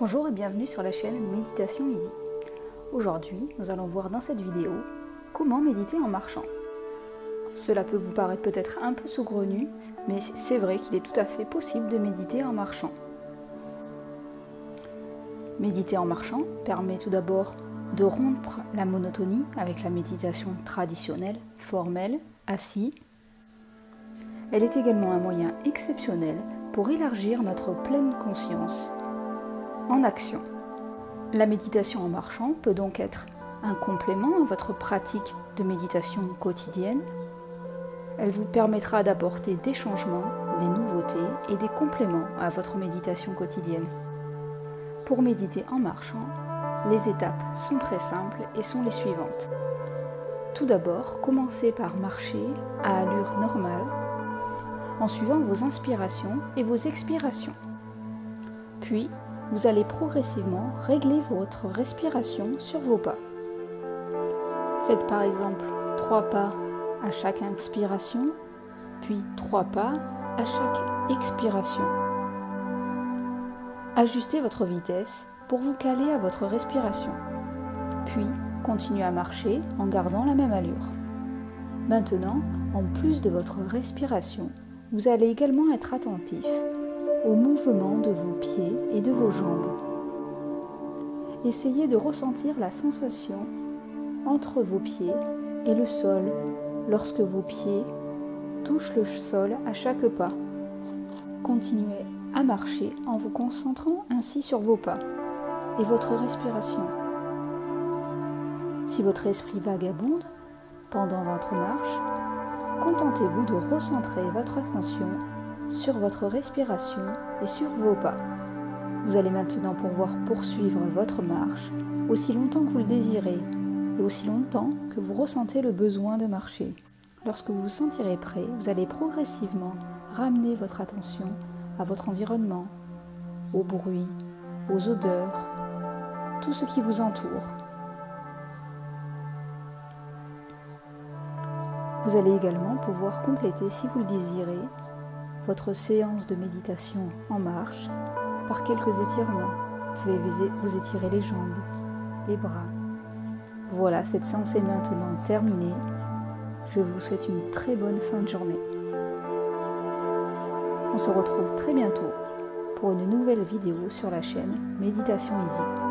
Bonjour et bienvenue sur la chaîne Méditation Easy. Aujourd'hui, nous allons voir dans cette vidéo comment méditer en marchant. Cela peut vous paraître peut-être un peu saugrenu, mais c'est vrai qu'il est tout à fait possible de méditer en marchant. Méditer en marchant permet tout d'abord de rompre la monotonie avec la méditation traditionnelle, formelle, assis. Elle est également un moyen exceptionnel pour élargir notre pleine conscience en action. La méditation en marchant peut donc être un complément à votre pratique de méditation quotidienne. Elle vous permettra d'apporter des changements, des nouveautés et des compléments à votre méditation quotidienne. Pour méditer en marchant, les étapes sont très simples et sont les suivantes. Tout d'abord, commencez par marcher à allure normale en suivant vos inspirations et vos expirations. Puis, vous allez progressivement régler votre respiration sur vos pas. Faites par exemple 3 pas à chaque inspiration, puis 3 pas à chaque expiration. Ajustez votre vitesse pour vous caler à votre respiration. Puis, continuez à marcher en gardant la même allure. Maintenant, en plus de votre respiration, vous allez également être attentif au mouvement de vos pieds et de vos jambes. Essayez de ressentir la sensation entre vos pieds et le sol lorsque vos pieds touchent le sol à chaque pas. Continuez à marcher en vous concentrant ainsi sur vos pas et votre respiration. Si votre esprit vagabonde pendant votre marche, contentez-vous de recentrer votre attention sur votre respiration et sur vos pas. Vous allez maintenant pouvoir poursuivre votre marche aussi longtemps que vous le désirez et aussi longtemps que vous ressentez le besoin de marcher. Lorsque vous vous sentirez prêt, vous allez progressivement ramener votre attention à votre environnement, aux bruits, aux odeurs, tout ce qui vous entoure. Vous allez également pouvoir compléter, si vous le désirez, votre séance de méditation en marche par quelques étirements. Vous pouvez vous étirer les jambes, les bras. Voilà, cette séance est maintenant terminée. Je vous souhaite une très bonne fin de journée. On se retrouve très bientôt pour une nouvelle vidéo sur la chaîne Méditation Easy.